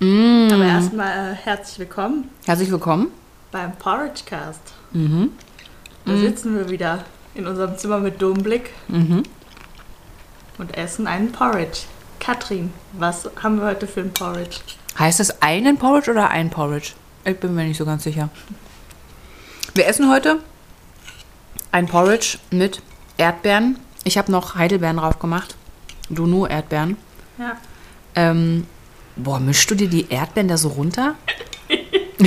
Mm. Aber erstmal äh, herzlich willkommen Herzlich willkommen. beim Porridge Cast. Mhm. Da sitzen wir wieder in unserem Zimmer mit Domblick Mhm. und essen einen Porridge. Katrin, was haben wir heute für ein Porridge? Heißt es einen Porridge oder ein Porridge? Ich bin mir nicht so ganz sicher. Wir essen heute ein Porridge mit Erdbeeren. Ich habe noch Heidelbeeren drauf gemacht. Du nur Erdbeeren. Ja. Ähm, boah, mischst du dir die Erdbeeren da so runter?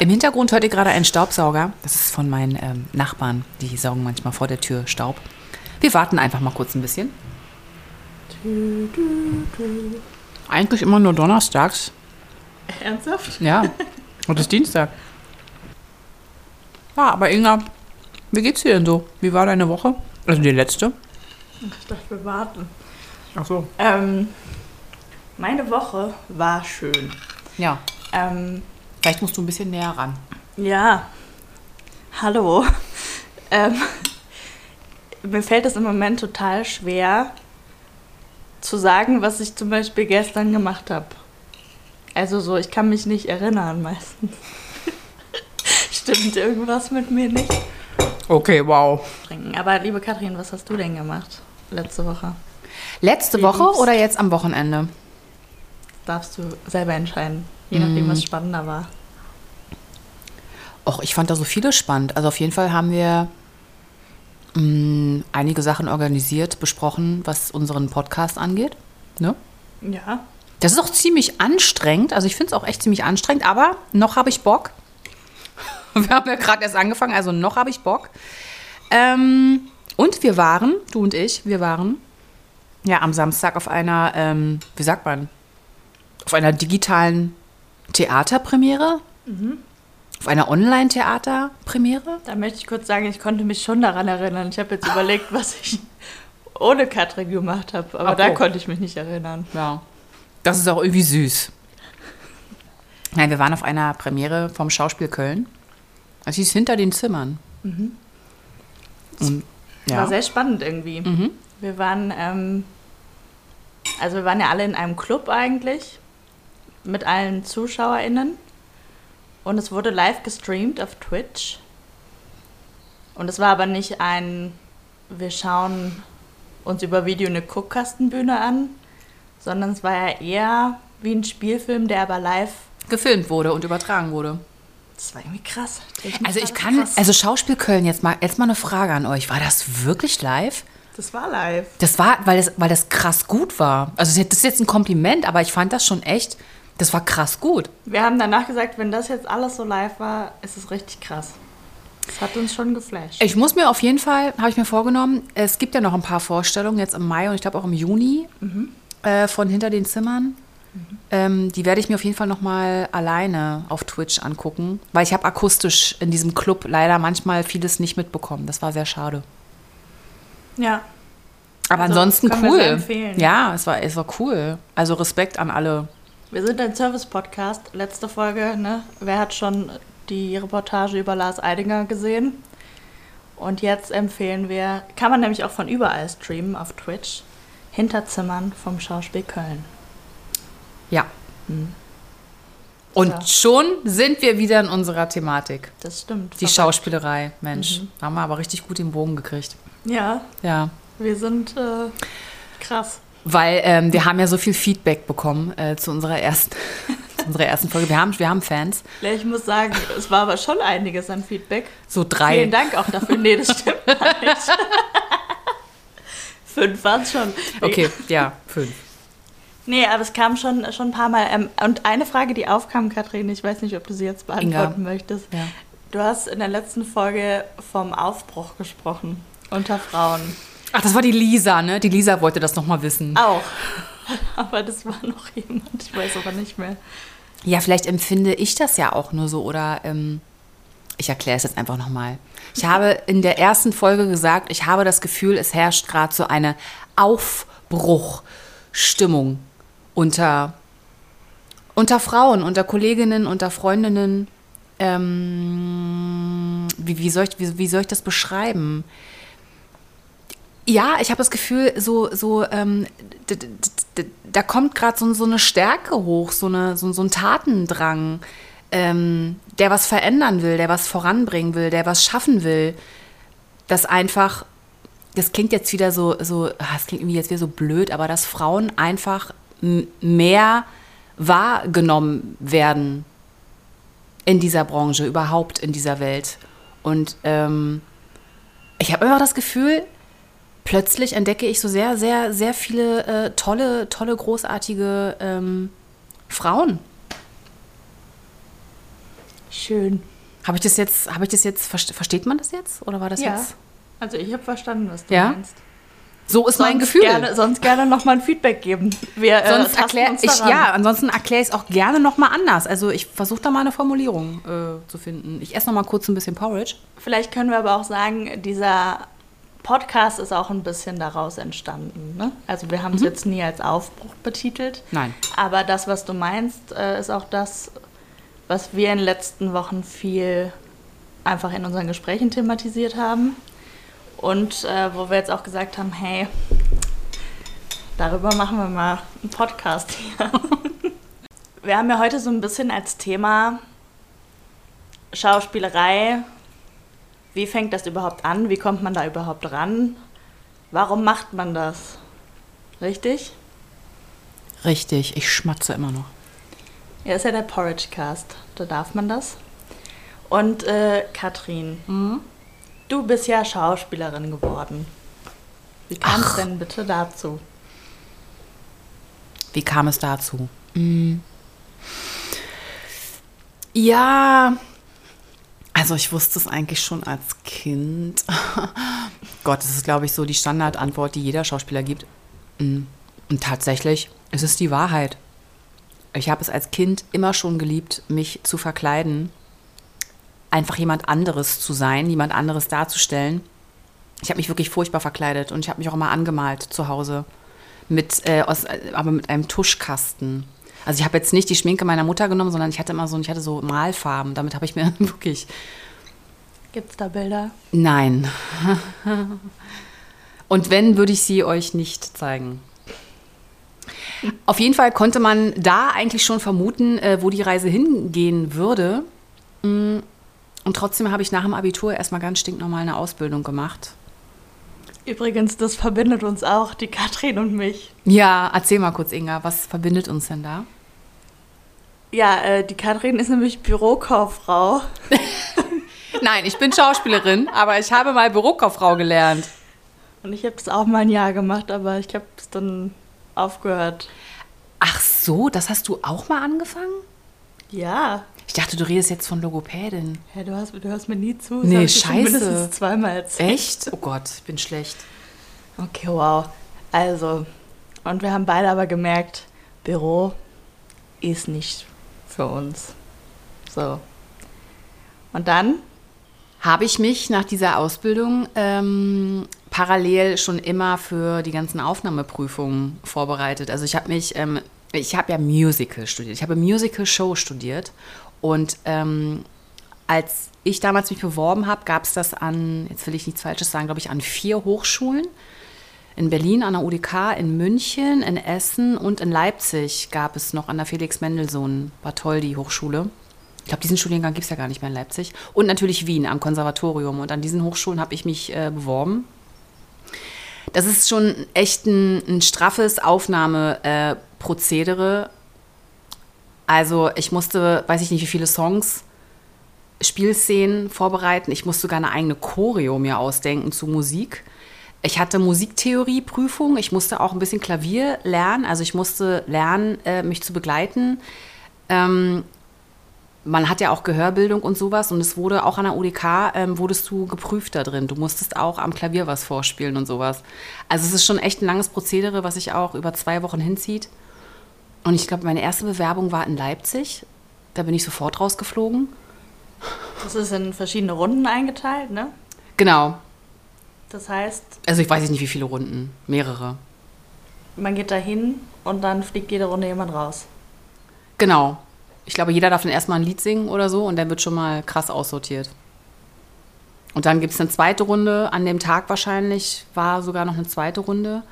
Im Hintergrund hört ihr gerade einen Staubsauger. Das ist von meinen ähm, Nachbarn. Die saugen manchmal vor der Tür Staub. Wir warten einfach mal kurz ein bisschen. Eigentlich immer nur donnerstags. Ernsthaft? Ja, und es ist Dienstag. Ja, aber Inga, wie geht's dir denn so? Wie war deine Woche? Also die letzte? Ich dachte, wir warten. Ach so. Ähm, meine Woche war schön. Ja, Ähm, vielleicht musst du ein bisschen näher ran. ja. Hallo. Ähm, mir fällt es im Moment total schwer zu sagen, was ich zum Beispiel gestern gemacht habe. Also so, ich kann mich nicht erinnern meistens. Stimmt irgendwas mit mir nicht? Okay, wow. Trinken. Aber liebe Kathrin, was hast du denn gemacht letzte Woche? Letzte Wie Woche lief's? oder jetzt am Wochenende? Darfst du selber entscheiden, je nachdem, was spannender war. Och, ich fand da so vieles spannend. Also auf jeden Fall haben wir mh, einige Sachen organisiert, besprochen, was unseren Podcast angeht. Ne? Ja. Das ist auch ziemlich anstrengend. Also ich finde es auch echt ziemlich anstrengend, aber noch habe ich Bock. Wir haben ja gerade erst angefangen, also noch habe ich Bock. Ähm, und wir waren, du und ich, wir waren ja am Samstag auf einer, ähm, wie sagt man, auf einer digitalen Theaterpremiere. Auf einer Online-Theaterpremiere. Da möchte ich kurz sagen, ich konnte mich schon daran erinnern. Ich habe jetzt überlegt, was ich ohne Katrin gemacht habe, aber Ach, da konnte ich mich nicht erinnern. Ja. Das ist auch irgendwie süß. Nein, wir waren auf einer Premiere vom Schauspiel Köln. Es hieß Hinter den Zimmern. Und, War ja. sehr spannend irgendwie. Mhm. Wir waren, ähm, also wir waren ja alle in einem Club eigentlich mit allen ZuschauerInnen und es wurde live gestreamt auf Twitch. Und es war aber nicht ein, wir schauen uns über Video eine Guckkastenbühne an, sondern es war ja eher wie ein Spielfilm, der aber live. Gefilmt wurde und übertragen wurde. Das war irgendwie krass. Also ich kann, krass. also Schauspiel Köln, jetzt mal, jetzt mal eine Frage an euch. War das wirklich live? Das war live. Das war, weil das, weil das krass gut war. Also das ist jetzt ein Kompliment, aber ich fand das schon echt, das war krass gut. Wir haben danach gesagt, wenn das jetzt alles so live war, ist es richtig krass. Das hat uns schon geflasht. Ich muss mir auf jeden Fall, habe ich mir vorgenommen, es gibt ja noch ein paar Vorstellungen jetzt im Mai und ich glaube auch im Juni äh, von Hinter den Zimmern. Ähm, die werde ich mir auf jeden Fall nochmal alleine auf Twitch angucken, weil ich habe akustisch in diesem Club leider manchmal vieles nicht mitbekommen. Das war sehr schade. Ja. Aber Also, ansonsten cool. Ja, es war, es war cool. Also Respekt an alle. Wir sind ein Service-Podcast. Letzte Folge, ne? Wer hat schon die Reportage über Lars Eidinger gesehen? Und jetzt empfehlen wir, kann man nämlich auch von überall streamen auf Twitch, Hinterzimmern vom Schauspiel Köln. Ja. Und So. schon sind wir wieder in unserer Thematik. Das stimmt. Die Verrückt. Schauspielerei, Mensch. Haben wir aber richtig gut den Bogen gekriegt. Ja, Ja. wir sind äh, krass. Weil ähm, wir haben ja so viel Feedback bekommen äh, zu unserer ersten, zu unserer ersten Folge. Wir haben, wir haben Fans. Ich muss sagen, es war aber schon einiges an Feedback. So drei. Vielen Dank auch dafür. Nee, das stimmt nicht. Fünf waren es schon. Okay, ja, fünf. Nee, aber es kam schon, schon ein paar Mal. Ähm, und eine Frage, die aufkam, Katrin, ich weiß nicht, ob du sie jetzt beantworten Inga. möchtest. Ja. Du hast in der letzten Folge vom Aufbruch gesprochen unter Frauen. Ach, das war die Lisa, ne? Die Lisa wollte das nochmal wissen. Auch. Aber das war noch jemand, ich weiß aber nicht mehr. Ja, vielleicht empfinde ich das ja auch nur so oder ähm, ich erkläre es jetzt einfach nochmal. Ich habe in der ersten Folge gesagt, ich habe das Gefühl, es herrscht gerade so eine Aufbruchstimmung unter, unter Frauen, unter Kolleginnen, unter Freundinnen. Ähm, wie, wie, soll ich, wie, wie soll ich das beschreiben? Ja, ich habe das Gefühl, so, so ähm, da kommt gerade so, so eine Stärke hoch, so, eine, so, so ein Tatendrang, ähm, der was verändern will, der was voranbringen will, der was schaffen will. Das einfach, das klingt jetzt wieder so, so ah, das klingt irgendwie jetzt wieder so blöd, aber dass Frauen einfach mehr wahrgenommen werden in dieser Branche, überhaupt in dieser Welt. Und ähm, ich habe immer das Gefühl, plötzlich entdecke ich so sehr, sehr, sehr viele äh, tolle, tolle, großartige ähm, Frauen. Schön. Habe ich das jetzt, habe ich das jetzt, verste- versteht man das jetzt? Oder war das Ja. jetzt? Also ich habe verstanden, was du Ja? meinst. So ist mein Sonst Gefühl. Gerne, sonst gerne nochmal ein Feedback geben. Wir, äh, Sonst erkläre uns ich, ja, ansonsten erkläre ich es auch gerne nochmal anders. Also ich versuche da mal eine Formulierung äh, zu finden. Ich esse nochmal kurz ein bisschen Porridge. Vielleicht können wir aber auch sagen, dieser Podcast ist auch ein bisschen daraus entstanden. Ne? Also wir haben es jetzt nie als Aufbruch betitelt. Nein. Aber das, was du meinst, äh, ist auch das, was wir in den letzten Wochen viel einfach in unseren Gesprächen thematisiert haben. Und äh, wo wir jetzt auch gesagt haben, hey, darüber machen wir mal einen Podcast hier. wir haben ja heute so ein bisschen als Thema Schauspielerei. Wie fängt das überhaupt an? Wie kommt man da überhaupt ran? Warum macht man das? Richtig? Richtig, ich schmatze immer noch. Ja, ist ja der Porridge Cast. Da darf man das. Und äh, Katrin, du bist ja Schauspielerin geworden. Wie kam es denn bitte dazu? Wie kam es dazu? Mm. Ja, also ich wusste es eigentlich schon als Kind. Gott, das ist, glaube ich, so die Standardantwort, die jeder Schauspieler gibt. Mm. Und tatsächlich, es ist die Wahrheit. Ich habe es als Kind immer schon geliebt, mich zu verkleiden, einfach jemand anderes zu sein, jemand anderes darzustellen. Ich habe mich wirklich furchtbar verkleidet und ich habe mich auch immer angemalt zu Hause mit, äh, aus, äh, aber mit einem Tuschkasten. Also ich habe jetzt nicht die Schminke meiner Mutter genommen, sondern ich hatte immer so, ich hatte so Malfarben. Damit habe ich mir wirklich, Gibt's da Bilder? nein. Und wenn, würde ich sie euch nicht zeigen. Auf jeden Fall konnte man da eigentlich schon vermuten, äh, wo die Reise hingehen würde. Mm, Und trotzdem habe ich nach dem Abitur erstmal ganz stinknormal eine Ausbildung gemacht. Übrigens, das verbindet uns auch, die Katrin und mich. Ja, erzähl mal kurz, Inga, was verbindet uns denn da? Ja, äh, die Katrin ist nämlich Bürokauffrau. Nein, ich bin Schauspielerin, aber ich habe mal Bürokauffrau gelernt. Und ich habe das auch mal ein Jahr gemacht, aber ich habe es dann aufgehört. Ach so, das hast du auch mal angefangen? Ja. Ich dachte, du redest jetzt von Logopädin. Ja, du, hast, du hörst mir nie zu. Das Nee, hab ich scheiße. mindestens zweimal erzählt. Echt? Oh Gott, ich bin schlecht. Okay, wow. Also, und wir haben beide aber gemerkt, Büro ist nicht für uns. So. Und dann? Habe ich mich nach dieser Ausbildung ähm, parallel schon immer für die ganzen Aufnahmeprüfungen vorbereitet. Also ich habe mich, ähm, ich habe ja Musical studiert. Ich habe Musical Show studiert und ähm, als ich damals mich beworben habe, gab es das an, jetzt will ich nichts Falsches sagen, glaube ich, an vier Hochschulen. In Berlin an der UDK, in München, in Essen und in Leipzig gab es noch an der Felix Mendelssohn Bartholdy Hochschule. Ich glaube, diesen Studiengang gibt es ja gar nicht mehr in Leipzig. Und natürlich Wien am Konservatorium. Und an diesen Hochschulen habe ich mich äh, beworben. Das ist schon echt ein, ein straffes Aufnahmeprozedere. Äh. Also ich musste, weiß ich nicht, wie viele Songs, Spielszenen vorbereiten. Ich musste sogar eine eigene Choreo mir ausdenken zu Musik. Ich hatte Musiktheorieprüfung. Ich musste auch ein bisschen Klavier lernen. Also ich musste lernen, äh, mich zu begleiten. Ähm, man hat ja auch Gehörbildung und sowas und es wurde auch an der UDK, ähm, wurdest du geprüft da drin. Du musstest auch am Klavier was vorspielen und sowas. Also es ist schon echt ein langes Prozedere, was sich auch über zwei Wochen hinzieht. Und ich glaube, meine erste Bewerbung war in Leipzig. Da bin ich sofort rausgeflogen. Das ist in verschiedene Runden eingeteilt, ne? Genau. Das heißt, Also ich weiß nicht, wie viele Runden. Mehrere. man geht da hin und dann fliegt jede Runde jemand raus. Genau. Ich glaube, jeder darf dann erstmal ein Lied singen oder so und dann wird schon mal krass aussortiert. Und dann gibt es eine zweite Runde. An dem Tag wahrscheinlich war sogar noch eine zweite Runde.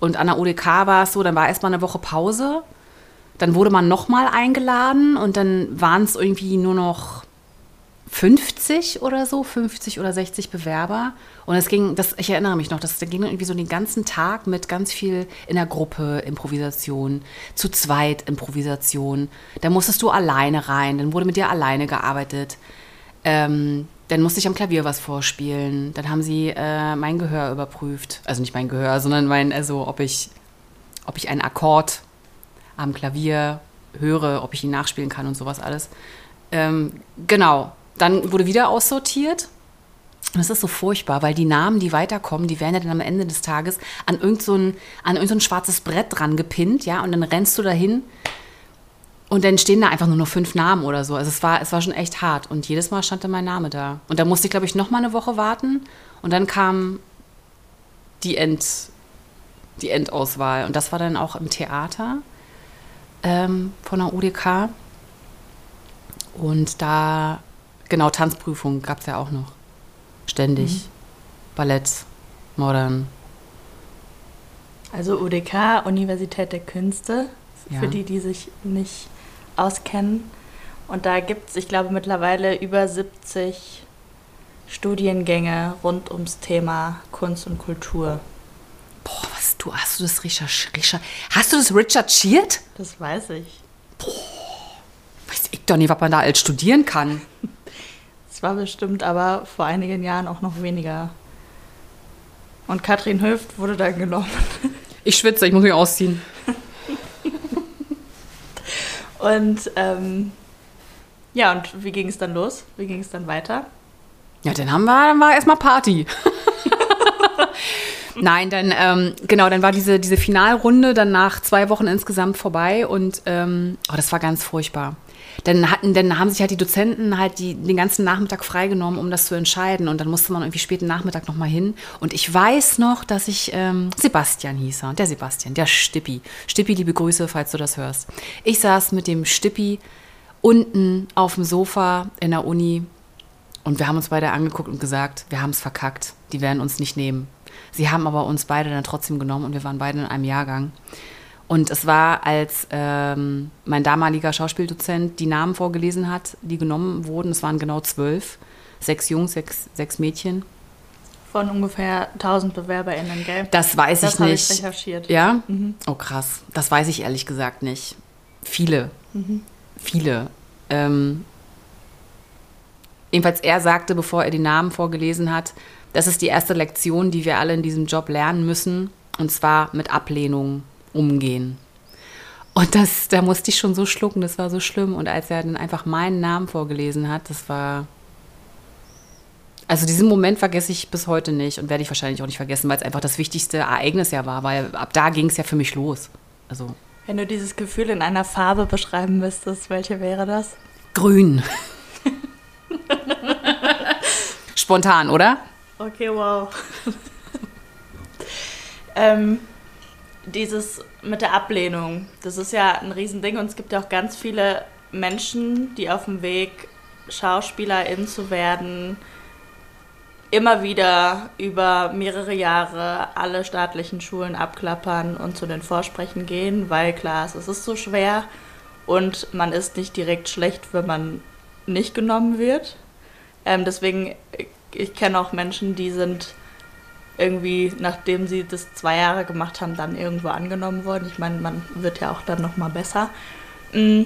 Und an der UDK war es so, dann war erstmal eine Woche Pause. Dann wurde man nochmal eingeladen und dann waren es irgendwie nur noch 50 oder so, 50 oder 60 Bewerber. Und es ging, das, ich erinnere mich noch, das ging irgendwie so den ganzen Tag mit ganz viel in der Gruppe Improvisation, zu zweit Improvisation. Da musstest du alleine rein, dann wurde mit dir alleine gearbeitet. Ähm, dann musste ich am Klavier was vorspielen. Dann haben sie äh, mein Gehör überprüft. Also nicht mein Gehör, sondern mein, also ob ich, ob ich einen Akkord am Klavier höre, ob ich ihn nachspielen kann und sowas alles. Ähm, genau. Dann wurde wieder aussortiert. Und das ist so furchtbar, weil die Namen, die weiterkommen, die werden ja dann am Ende des Tages an irgend so irgend so schwarzes Brett dran gepinnt, ja, und dann rennst du dahin und dann stehen da einfach nur noch fünf Namen oder so. Also es war, es war schon echt hart. Und jedes Mal stand dann mein Name da. Und da musste ich, glaube ich, noch mal eine Woche warten. Und dann kam die, End, die Endauswahl. Und das war dann auch im Theater ähm, von der UDK. Und da, genau, Tanzprüfung gab es ja auch noch. Ständig. Mhm. Ballett, Modern. Also UDK, Universität der Künste, Ja. für die, die sich nicht auskennen. Und da gibt es, ich glaube, mittlerweile über 70 Studiengänge rund ums Thema Kunst und Kultur. Boah, was du, hast du das recherchiert? Hast du das recherchiert? Das weiß ich. Weiß ich doch nicht, was man da als studieren kann. Es war bestimmt aber vor einigen Jahren auch noch weniger. Und Katrin Höft wurde dann genommen. Ich schwitze, ich muss mich ausziehen. Und ähm, ja, und wie ging es dann los? Wie ging es dann weiter? Ja, dann haben wir, dann war erstmal Party. Nein, dann, ähm, genau, dann war diese, diese Finalrunde dann nach zwei Wochen insgesamt vorbei und ähm, oh, das war ganz furchtbar. Dann, hatten, dann haben sich halt die Dozenten halt die, den ganzen Nachmittag freigenommen, um das zu entscheiden. Und dann musste man irgendwie späten Nachmittag nochmal hin. Und ich weiß noch, dass ich, ähm, Sebastian hieß er, der Sebastian, der Stippi. Stippi, liebe Grüße, falls du das hörst. Ich saß mit dem Stippi unten auf dem Sofa in der Uni und wir haben uns beide angeguckt und gesagt, wir haben es verkackt. Die werden uns nicht nehmen. Sie haben aber uns beide dann trotzdem genommen und wir waren beide in einem Jahrgang. Und es war, als ähm, mein damaliger Schauspieldozent die Namen vorgelesen hat, die genommen wurden. Es waren genau zwölf. Sechs Jungs, sechs, sechs Mädchen. Von ungefähr 1000 BewerberInnen, gell? Das weiß Das ich habe nicht. ich recherchiert. Ja? Oh, krass. Das weiß ich ehrlich gesagt nicht. Viele. Viele. Ähm, jedenfalls, er sagte, bevor er die Namen vorgelesen hat, das ist die erste Lektion, die wir alle in diesem Job lernen müssen. Und zwar mit Ablehnung umgehen. Und das, da musste ich schon so schlucken, das war so schlimm. Und als er dann einfach meinen Namen vorgelesen hat, das war. Also diesen Moment vergesse ich bis heute nicht und werde ich wahrscheinlich auch nicht vergessen, weil es einfach das wichtigste Ereignis ja war, weil ab da ging es ja für mich los. Also Wenn du dieses Gefühl in einer Farbe beschreiben müsstest, welche wäre das? grün. Spontan, oder? Okay, wow. ähm, dieses mit der Ablehnung, das ist ja ein Riesending und es gibt ja auch ganz viele Menschen, die auf dem Weg, Schauspielerin zu werden, immer wieder über mehrere Jahre alle staatlichen Schulen abklappern und zu den Vorsprechen gehen, weil klar ist, es ist so schwer und man ist nicht direkt schlecht, wenn man nicht genommen wird. Ähm, deswegen, ich, kenne auch Menschen, die sind irgendwie, nachdem sie das zwei Jahre gemacht haben, dann irgendwo angenommen worden. Ich meine, man wird ja auch dann nochmal besser. Mm,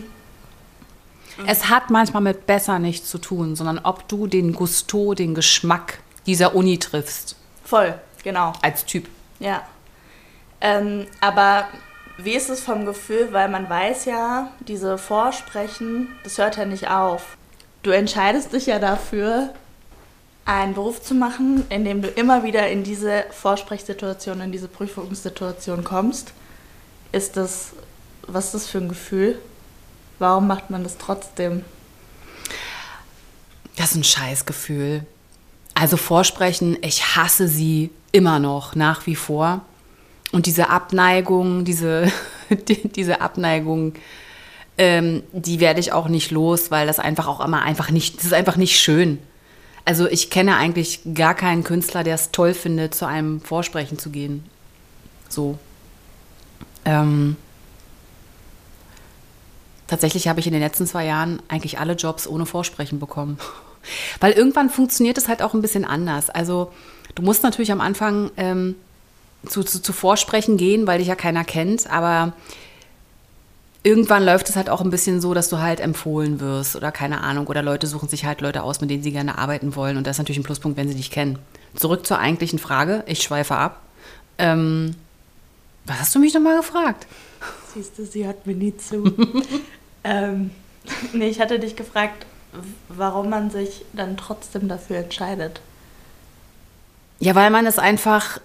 Es hat manchmal mit besser nichts zu tun, sondern ob du den Gusto, den Geschmack dieser Uni triffst voll, genau. als Typ. Ja. Ähm, aber wie ist es vom Gefühl, weil man weiß ja, diese Vorsprechen, das hört ja nicht auf. Du entscheidest dich ja dafür, einen Beruf zu machen, in dem du immer wieder in diese Vorsprechsituation, in diese Prüfungssituation kommst. Ist das, was ist das für ein Gefühl? Warum macht man das trotzdem? Das ist ein Scheißgefühl. Also Vorsprechen, ich hasse sie immer noch, nach wie vor. Und diese Abneigung, diese, die, diese Abneigung, ähm, die werde ich auch nicht los, weil das einfach auch immer einfach nicht, das ist einfach nicht schön. Also ich kenne eigentlich gar keinen Künstler, der es toll findet, zu einem Vorsprechen zu gehen. So. Ähm, tatsächlich habe ich in den letzten zwei Jahren eigentlich alle Jobs ohne Vorsprechen bekommen. Weil irgendwann funktioniert es halt auch ein bisschen anders. Also du musst natürlich am Anfang ähm, zu, zu, zu Vorsprechen gehen, weil dich ja keiner kennt, aber irgendwann läuft es halt auch ein bisschen so, dass du halt empfohlen wirst oder keine Ahnung. Oder Leute suchen sich halt Leute aus, mit denen sie gerne arbeiten wollen. Und das ist natürlich ein Pluspunkt, wenn sie dich kennen. Zurück zur eigentlichen Frage. Ich schweife ab. Ähm, was hast du mich nochmal gefragt? Siehst du, sie hört mir nie zu. ähm, nee, ich hatte dich gefragt, warum man sich dann trotzdem dafür entscheidet. Ja, weil man es einfach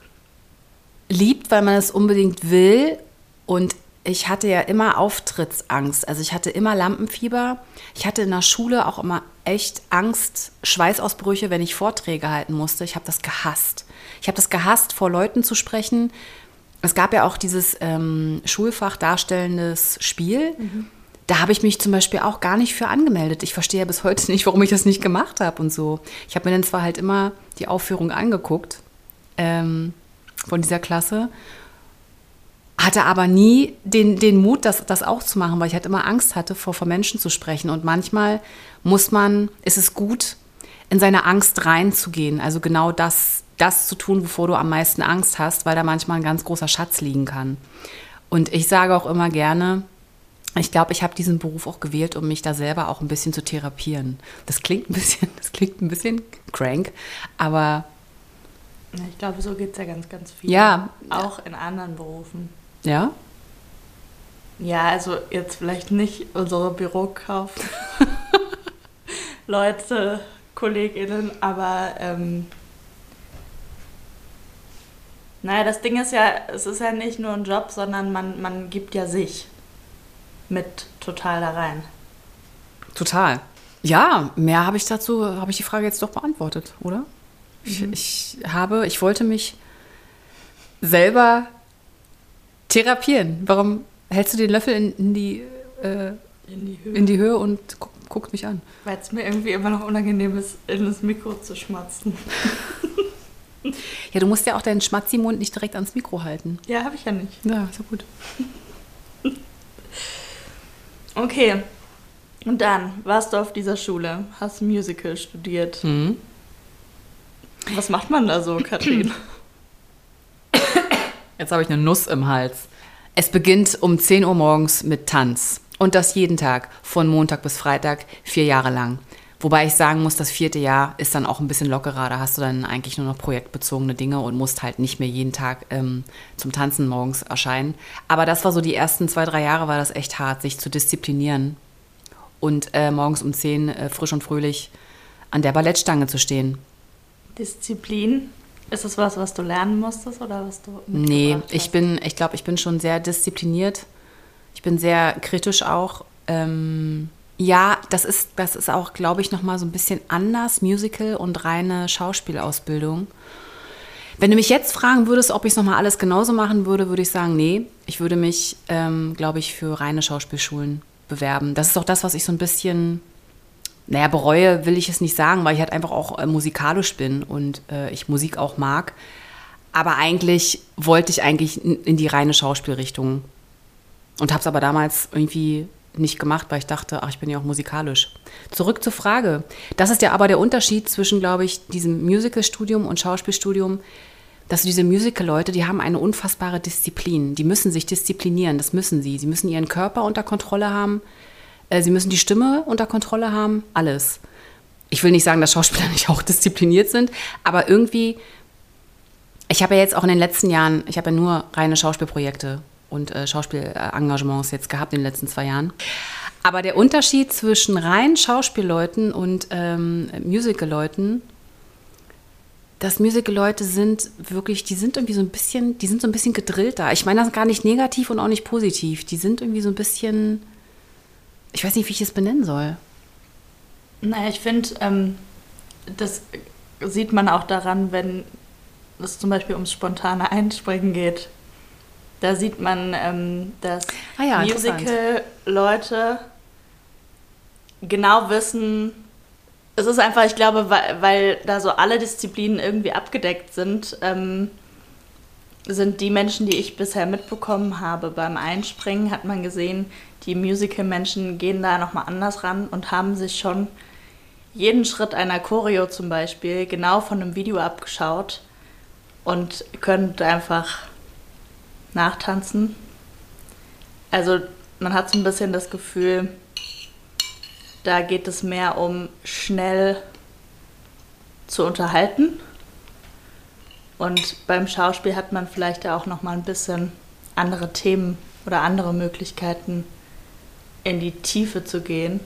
liebt, weil man es unbedingt will. Und ich hatte ja immer Auftrittsangst. Also ich hatte immer Lampenfieber. Ich hatte in der Schule auch immer echt Angst, Schweißausbrüche, wenn ich Vorträge halten musste. Ich habe das gehasst. Ich habe das gehasst, vor Leuten zu sprechen. Es gab ja auch dieses ähm, Schulfach darstellendes Spiel. Mhm. Da habe ich mich zum Beispiel auch gar nicht für angemeldet. Ich verstehe ja bis heute nicht, warum ich das nicht gemacht habe und so. Ich habe mir dann zwar halt immer die Aufführung angeguckt ähm, von dieser Klasse, hatte aber nie den, den Mut, das, das auch zu machen, weil ich halt immer Angst hatte, vor, vor Menschen zu sprechen. Und manchmal muss man, ist es gut, in seine Angst reinzugehen. Also genau das, das zu tun, wovor du am meisten Angst hast, weil da manchmal ein ganz großer Schatz liegen kann. Und ich sage auch immer gerne, ich glaube, ich habe diesen Beruf auch gewählt, um mich da selber auch ein bisschen zu therapieren. Das klingt ein bisschen, das klingt ein bisschen crank, aber ich glaube, so geht es ja ganz, ganz viel. Ja. Auch in anderen Berufen. Ja? Ja, also jetzt vielleicht nicht unsere Bürokauf. Leute, KollegInnen, aber ähm, naja, das Ding ist ja, es ist ja nicht nur ein Job, sondern man, man gibt ja sich mit total da rein. Total. Ja, mehr habe ich dazu, habe ich die Frage jetzt doch beantwortet, oder? Mhm. Ich, ich habe, ich wollte mich selber therapieren. Warum hältst du den Löffel in, in die, äh, in, die in, die Höhe und guck, guckst mich an? Weil es mir irgendwie immer noch unangenehm ist, in das Mikro zu schmatzen. ja, du musst ja auch deinen Schmatzimund nicht direkt ans Mikro halten. Ja, habe ich ja nicht. Ja, ist ja gut. okay. Und dann warst du auf dieser Schule, hast Musical studiert. Mhm. Was macht man da so, Katrin? Jetzt habe ich eine Nuss im Hals. Es beginnt um 10 Uhr morgens mit Tanz. Und das jeden Tag, von Montag bis Freitag, vier Jahre lang. Wobei ich sagen muss, das vierte Jahr ist dann auch ein bisschen lockerer. Da hast du dann eigentlich nur noch projektbezogene Dinge und musst halt nicht mehr jeden Tag ähm, zum Tanzen morgens erscheinen. Aber das war so die ersten zwei, drei Jahre, war das echt hart, sich zu disziplinieren und äh, morgens um 10 äh, frisch und fröhlich an der Ballettstange zu stehen. Disziplin ist es was, was du lernen musstest oder was du? Nee, ich bin, ich glaube, ich bin schon sehr diszipliniert. Ich bin sehr kritisch auch. Ähm, ja, das ist, das ist auch, glaube ich, nochmal so ein bisschen anders, Musical und reine Schauspielausbildung. Wenn du mich jetzt fragen würdest, ob ich es nochmal alles genauso machen würde, würde ich sagen, nee. Ich würde mich, ähm, glaube ich, für reine Schauspielschulen bewerben. Das ist auch das, was ich so ein bisschen naja, bereue will ich es nicht sagen, weil ich halt einfach auch äh, musikalisch bin und äh, ich Musik auch mag. Aber eigentlich wollte ich eigentlich in, die reine Schauspielrichtung und habe es aber damals irgendwie nicht gemacht, weil ich dachte, ach, ich bin ja auch musikalisch. Zurück zur Frage. Das ist ja aber der Unterschied zwischen, glaube ich, diesem Musicalstudium und Schauspielstudium, dass diese Musical-Leute, die haben eine unfassbare Disziplin. Die müssen sich disziplinieren, das müssen sie. Sie müssen ihren Körper unter Kontrolle haben. Äh, sie müssen die Stimme unter Kontrolle haben, alles. Ich will nicht sagen, dass Schauspieler nicht auch diszipliniert sind, aber irgendwie, ich habe ja jetzt auch in den letzten Jahren, ich habe ja nur reine Schauspielprojekte und äh, Schauspielengagements jetzt gehabt in den letzten zwei Jahren. Aber der Unterschied zwischen reinen Schauspielleuten und ähm, Musical-Leuten, dass Musical-Leute sind wirklich, die sind irgendwie so ein bisschen, die sind so ein bisschen gedrillter. Ich meine das gar nicht negativ und auch nicht positiv. Die sind irgendwie so ein bisschen, ich weiß nicht, wie ich es benennen soll. Naja, ich finde, ähm, das sieht man auch daran, wenn es zum Beispiel ums spontane Einspringen geht. Da sieht man, ähm, dass ah ja, Musical-Leute genau wissen, es ist einfach, ich glaube, weil, weil, da so alle Disziplinen irgendwie abgedeckt sind, ähm, sind die Menschen, die ich bisher mitbekommen habe. Beim Einspringen hat man gesehen, die Musical-Menschen gehen da nochmal anders ran und haben sich schon jeden Schritt einer Choreo zum Beispiel genau von einem Video abgeschaut und können einfach nachtanzen. Also man hat so ein bisschen das Gefühl, da geht es mehr um schnell zu unterhalten. Und beim Schauspiel hat man vielleicht auch noch mal ein bisschen andere Themen oder andere Möglichkeiten in die Tiefe zu gehen.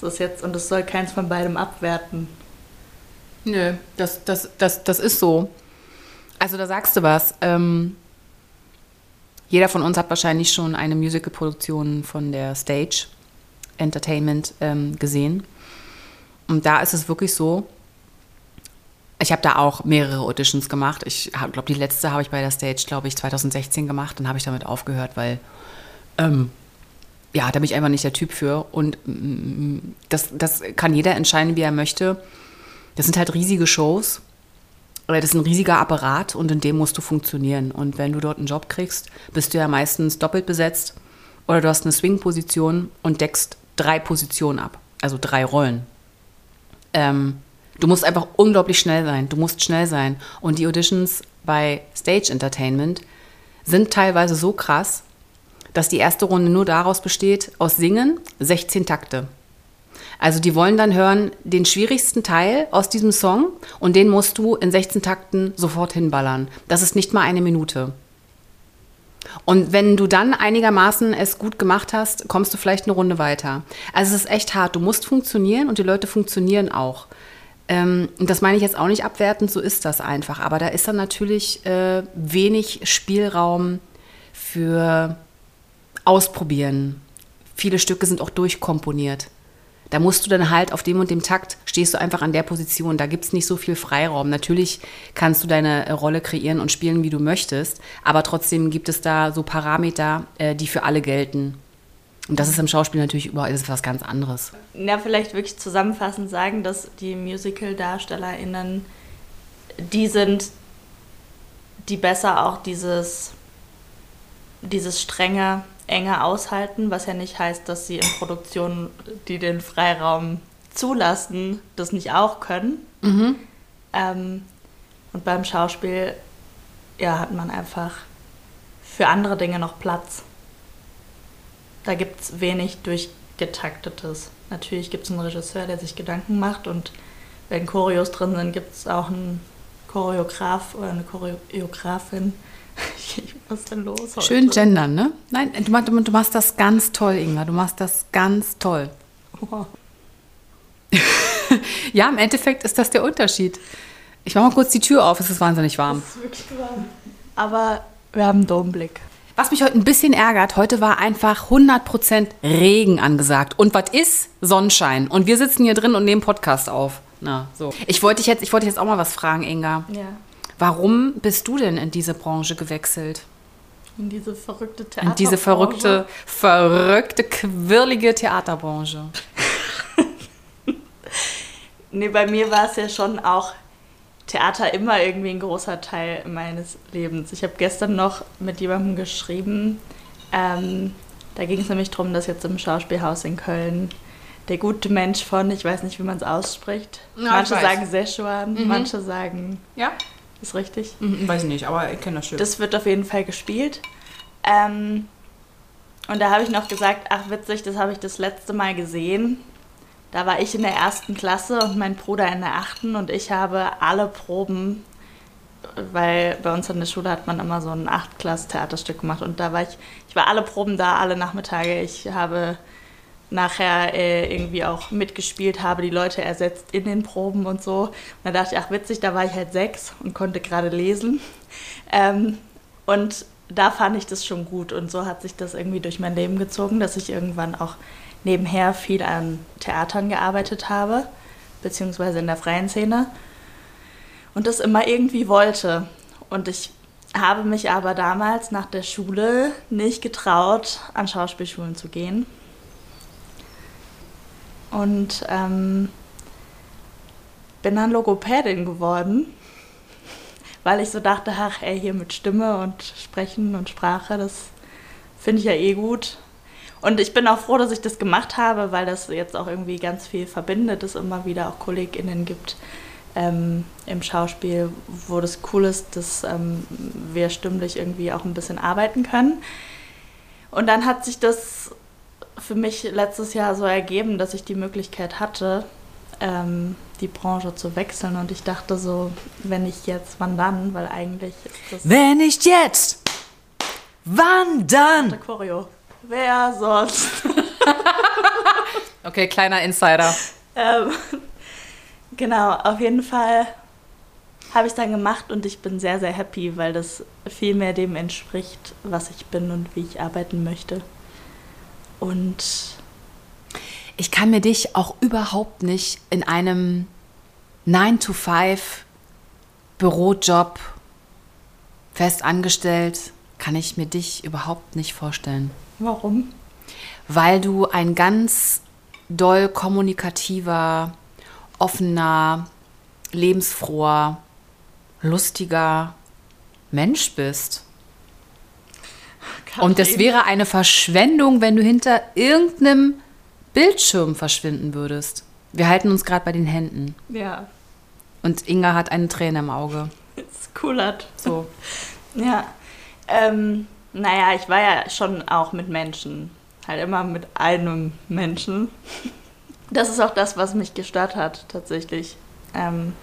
Das ist jetzt und es soll keins von beidem abwerten. Nö, das, das, das, das ist so. Also da sagst du was. Ähm, jeder von uns hat wahrscheinlich schon eine Musical-Produktion von der Stage Entertainment ähm, gesehen. Und da ist es wirklich so, ich habe da auch mehrere Auditions gemacht. Ich glaube, die letzte habe ich bei der Stage, glaube ich, 2016 gemacht. Dann habe ich damit aufgehört, weil ähm, ja, da bin ich einfach nicht der Typ für. Und mm, das, das kann jeder entscheiden, wie er möchte. Das sind halt riesige Shows. Das ist ein riesiger Apparat und in dem musst du funktionieren. Und wenn du dort einen Job kriegst, bist du ja meistens doppelt besetzt oder du hast eine Swing-Position und deckst drei Positionen ab, also drei Rollen. Ähm, du musst einfach unglaublich schnell sein. Du musst schnell sein. Und die Auditions bei Stage Entertainment sind teilweise so krass, dass die erste Runde nur daraus besteht, aus Singen 16 Takte. Also die wollen dann hören den schwierigsten Teil aus diesem Song und den musst du in 16 Takten sofort hinballern. Das ist nicht mal eine Minute. Und wenn du dann einigermaßen es gut gemacht hast, kommst du vielleicht eine Runde weiter. Also es ist echt hart. Du musst funktionieren und die Leute funktionieren auch. Ähm, das meine ich jetzt auch nicht abwertend, so ist das einfach. Aber da ist dann natürlich äh, wenig Spielraum für Ausprobieren. Viele Stücke sind auch durchkomponiert. Da musst du dann halt auf dem und dem Takt, stehst du einfach an der Position. Da gibt es nicht so viel Freiraum. Natürlich kannst du deine äh, Rolle kreieren und spielen, wie du möchtest, aber trotzdem gibt es da so Parameter, äh, die für alle gelten. Und das ist im Schauspiel natürlich überall ist was ganz anderes. Ja, vielleicht wirklich zusammenfassend sagen, dass die Musical-DarstellerInnen die sind, die besser auch dieses, dieses strenge enger aushalten, was ja nicht heißt, dass sie in Produktionen, die den Freiraum zulassen, das nicht auch können. Mhm. Ähm, und beim Schauspiel ja, hat man einfach für andere Dinge noch Platz. Da gibt es wenig durchgetaktetes. Natürlich gibt es einen Regisseur, der sich Gedanken macht und wenn Choreos drin sind, gibt es auch einen Choreograf oder eine Choreografin, Was ist denn los heute? Schön gendern, ne? Nein, du, du machst das ganz toll, Inga. Du machst das ganz toll. Wow. ja, im Endeffekt ist das der Unterschied. Ich mache mal kurz die Tür auf, es ist wahnsinnig warm. Es ist wirklich warm. Aber wir haben einen Domblick. Was mich heute ein bisschen ärgert, heute war einfach 100% Regen angesagt. Und was ist? Sonnenschein. Und wir sitzen hier drin und nehmen Podcast auf. Na, so. Ich wollte dich jetzt, ich wollte jetzt auch mal was fragen, Inga. Ja. Warum bist du denn in diese Branche gewechselt? In diese verrückte Theaterbranche. In diese verrückte, verrückte, quirlige Theaterbranche. nee, bei mir war es ja schon auch Theater immer irgendwie ein großer Teil meines Lebens. Ich habe gestern noch mit jemandem geschrieben, ähm, da ging es nämlich darum, dass jetzt im Schauspielhaus in Köln der gute Mensch von, ich weiß nicht, wie man es ausspricht. Ja, manche sagen Szechuan, mhm. manche sagen ja. Ist richtig? Mhm, weiß ich nicht, aber ich kenne das schön. Das wird auf jeden Fall gespielt. Ähm, und da habe ich noch gesagt, ach witzig, das habe ich das letzte Mal gesehen. Da war ich in der ersten Klasse und mein Bruder in der achten und ich habe alle Proben, weil bei uns in der Schule hat man immer so ein Achtklass-Theaterstück gemacht und da war ich, ich war alle Proben da, alle Nachmittage. Ich habe nachher äh, irgendwie auch mitgespielt habe, die Leute ersetzt in den Proben und so. Und da dachte ich, ach witzig, da war ich halt sechs und konnte gerade lesen. Ähm, und da fand ich das schon gut und so hat sich das irgendwie durch mein Leben gezogen, dass ich irgendwann auch nebenher viel an Theatern gearbeitet habe, beziehungsweise in der freien Szene und das immer irgendwie wollte. Und ich habe mich aber damals nach der Schule nicht getraut, an Schauspielschulen zu gehen und ähm, bin dann Logopädin geworden, weil ich so dachte, ach ey, hier mit Stimme und Sprechen und Sprache, das finde ich ja eh gut. Und ich bin auch froh, dass ich das gemacht habe, weil das jetzt auch irgendwie ganz viel verbindet, es immer wieder auch KollegInnen gibt ähm, im Schauspiel, wo das cool ist, dass ähm, wir stimmlich irgendwie auch ein bisschen arbeiten können. Und dann hat sich das für mich letztes Jahr so ergeben, dass ich die Möglichkeit hatte, ähm, die Branche zu wechseln. Und ich dachte so, wenn nicht jetzt, wann dann? Weil eigentlich ist das. Wenn nicht jetzt, wann dann? Choreo. Wer sonst? okay, kleiner Insider. ähm, genau, auf jeden Fall habe ich es dann gemacht und ich bin sehr, sehr happy, weil das viel mehr dem entspricht, was ich bin und wie ich arbeiten möchte. Und ich kann mir dich auch überhaupt nicht in einem 9-to-5 Bürojob fest angestellt, kann ich mir dich überhaupt nicht vorstellen. Warum? Weil du ein ganz doll kommunikativer, offener, lebensfroher, lustiger Mensch bist. Und das wäre eine Verschwendung, wenn du hinter irgendeinem Bildschirm verschwinden würdest. Wir halten uns gerade bei den Händen. Ja. Und Inga hat eine Träne im Auge. Es kullert. So. ja. Ähm, naja, ich war ja schon auch mit Menschen. Halt immer mit einem Menschen. Das ist auch das, was mich gestört hat, tatsächlich. Ähm,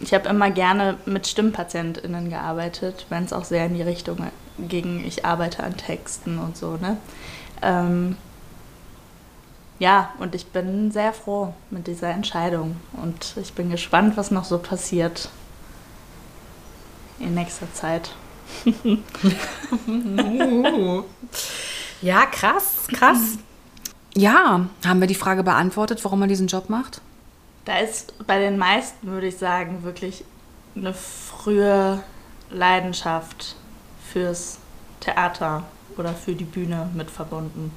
ich habe immer gerne mit StimmpatientInnen gearbeitet, wenn es auch sehr in die Richtung ging, ich arbeite an Texten und so, ne? Ähm, ja, und ich bin sehr froh mit dieser Entscheidung und ich bin gespannt, was noch so passiert in nächster Zeit. ja, krass, krass. Ja, haben wir die Frage beantwortet, warum man diesen Job macht? Da ist bei den meisten, würde ich sagen, wirklich eine frühe Leidenschaft fürs Theater oder für die Bühne mit verbunden.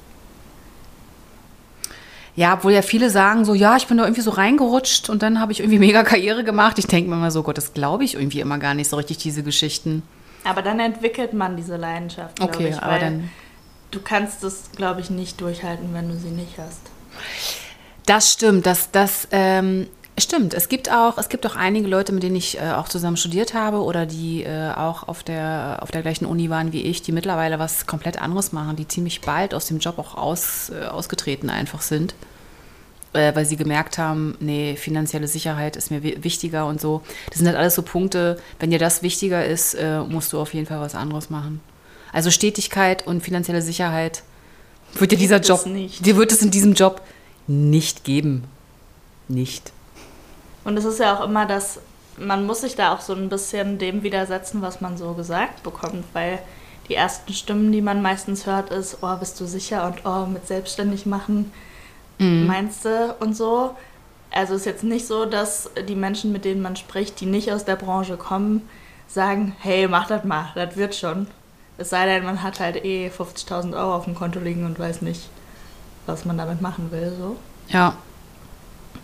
Ja, obwohl ja viele sagen so, ja, ich bin da irgendwie so reingerutscht und dann habe ich irgendwie mega Karriere gemacht. Ich denke mir immer so, Gott, das glaube ich irgendwie immer gar nicht so richtig, diese Geschichten. Aber dann entwickelt man diese Leidenschaft, okay, ich, aber dann du kannst es, glaube ich, nicht durchhalten, wenn du sie nicht hast. Das stimmt, das, das ähm, stimmt. Es gibt auch, es gibt auch einige Leute, mit denen ich äh, auch zusammen studiert habe oder die äh, auch auf der, auf der gleichen Uni waren wie ich, die mittlerweile was komplett anderes machen, die ziemlich bald aus dem Job auch aus, äh, ausgetreten einfach sind. Äh, weil sie gemerkt haben, nee, finanzielle Sicherheit ist mir wichtiger und so. Das sind halt alles so Punkte, wenn dir das wichtiger ist, äh, musst du auf jeden Fall was anderes machen. Also Stetigkeit und finanzielle Sicherheit wird dir dieser Job, dir wird es in diesem Job nicht geben. Nicht. Und es ist ja auch immer das, man muss sich da auch so ein bisschen dem widersetzen, was man so gesagt bekommt, weil die ersten Stimmen, die man meistens hört, ist, oh, bist du sicher und oh, mit selbstständig machen, mhm. meinst du und so. Also ist jetzt nicht so, dass die Menschen, mit denen man spricht, die nicht aus der Branche kommen, sagen, hey, mach das mal, das wird schon. Es sei denn, man hat halt eh 50.000 Euro auf dem Konto liegen und weiß nicht, was man damit machen will. So. Ja.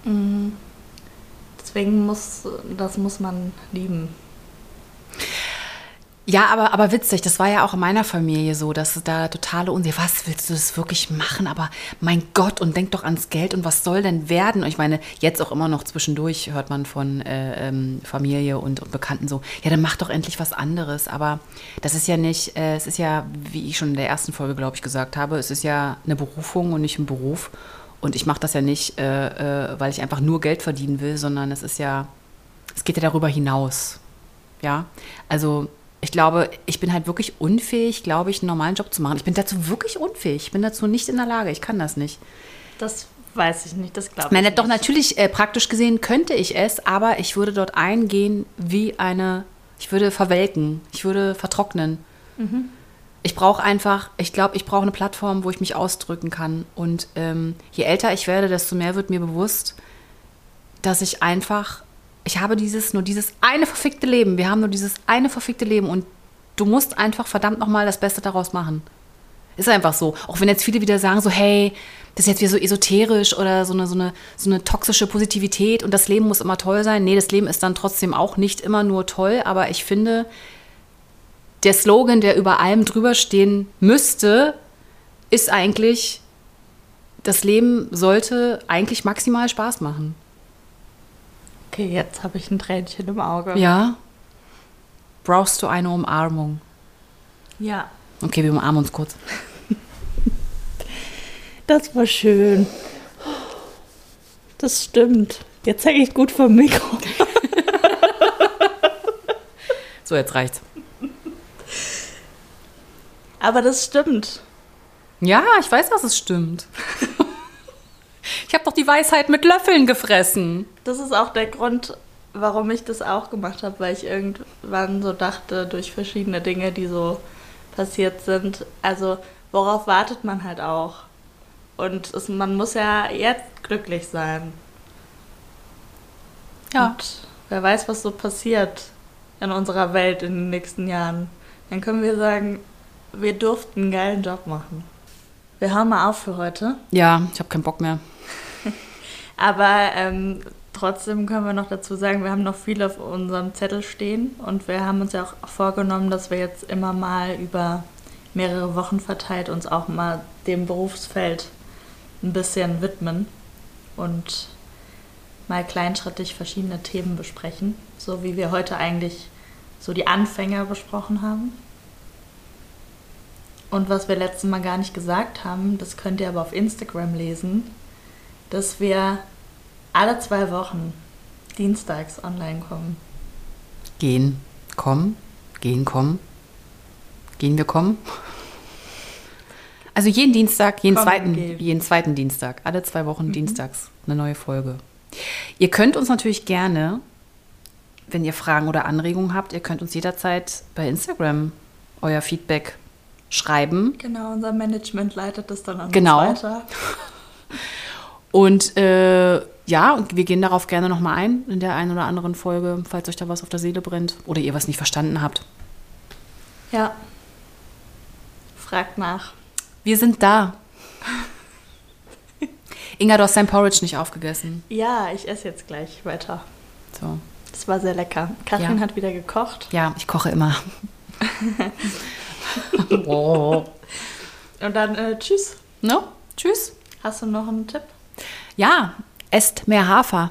Mhm. Deswegen muss, das muss man lieben. Ja, aber, aber witzig, das war ja auch in meiner Familie so, dass da totale Unsicherheit, was willst du das wirklich machen? Aber mein Gott, und denk doch ans Geld und was soll denn werden? Und ich meine, jetzt auch immer noch zwischendurch hört man von äh, ähm, Familie und, und, Bekannten so, ja, dann mach doch endlich was anderes. Aber das ist ja nicht, äh, es ist ja, wie ich schon in der ersten Folge, glaube ich, gesagt habe, es ist ja eine Berufung und nicht ein Beruf. Und ich mache das ja nicht, äh, äh weil ich einfach nur Geld verdienen will, sondern es ist ja, es geht ja darüber hinaus. Ja, also ich glaube, ich bin halt wirklich unfähig, glaube ich, einen normalen Job zu machen. Ich bin dazu wirklich unfähig. Ich bin dazu nicht in der Lage. Ich kann das nicht. Das weiß ich nicht, das glaube ich. Meine, nicht. Doch, natürlich, äh, praktisch gesehen könnte ich es, aber ich würde dort eingehen wie eine, ich würde verwelken, ich würde vertrocknen. Mhm. Ich brauche einfach, ich glaube, ich brauche eine Plattform, wo ich mich ausdrücken kann. Und ähm, je älter ich werde, desto mehr wird mir bewusst, dass ich einfach ich habe dieses, nur dieses eine verfickte Leben. Wir haben nur dieses eine verfickte Leben und du musst einfach verdammt nochmal das Beste daraus machen. Ist einfach so. Auch wenn jetzt viele wieder sagen, so, hey, das ist jetzt wieder so esoterisch oder so eine, so, eine, so eine toxische Positivität und das Leben muss immer toll sein. Nee, das Leben ist dann trotzdem auch nicht immer nur toll, aber ich finde, der Slogan, der über allem drüber stehen müsste, ist eigentlich, das Leben sollte eigentlich maximal Spaß machen. Okay, jetzt habe ich ein Tränchen im Auge. Ja? Brauchst du eine Umarmung? Ja. Okay, wir umarmen uns kurz. Das war schön. Das stimmt. Jetzt hänge ich gut vom Mikro. So, jetzt reicht's. Aber das stimmt. Ja, ich weiß, dass es stimmt. Ich habe doch die Weisheit mit Löffeln gefressen. Das ist auch der Grund, warum ich das auch gemacht habe, weil ich irgendwann so dachte, durch verschiedene Dinge, die so passiert sind, also worauf wartet man halt auch? Und es, man muss ja jetzt glücklich sein. Und wer weiß, was so passiert in unserer Welt in den nächsten Jahren. Dann können wir sagen, wir durften einen geilen Job machen. Wir hören mal auf für heute. Ja, ich habe keinen Bock mehr. Aber ähm, trotzdem können wir noch dazu sagen, wir haben noch viel auf unserem Zettel stehen und wir haben uns ja auch vorgenommen, dass wir jetzt immer mal über mehrere Wochen verteilt uns auch mal dem Berufsfeld ein bisschen widmen und mal kleinschrittig verschiedene Themen besprechen, so wie wir heute eigentlich so die Anfänger besprochen haben. Und was wir letztes Mal gar nicht gesagt haben, das könnt ihr aber auf Instagram lesen, dass wir alle zwei Wochen dienstags online kommen. Gehen, kommen, gehen, kommen. Gehen wir kommen? Also jeden Dienstag, jeden, Kommen, zweiten, jeden zweiten Dienstag, alle zwei Wochen dienstags eine neue Folge. Ihr könnt uns natürlich gerne, wenn ihr Fragen oder Anregungen habt, ihr könnt uns jederzeit bei Instagram euer Feedback schreiben. Genau, unser Management leitet das dann an Genau. uns weiter. Und äh, ja, und wir gehen darauf gerne nochmal ein in der einen oder anderen Folge, falls euch da was auf der Seele brennt oder ihr was nicht verstanden habt. Ja. Fragt nach. Wir sind da. Inga, du hast dein Porridge nicht aufgegessen. Ja, ich esse jetzt gleich weiter. So. Das war sehr lecker. Kathrin Ja. hat wieder gekocht. Ja, ich koche immer. oh. Und dann äh, tschüss. No? Tschüss. Hast du noch einen Tipp? Ja, esst mehr Hafer.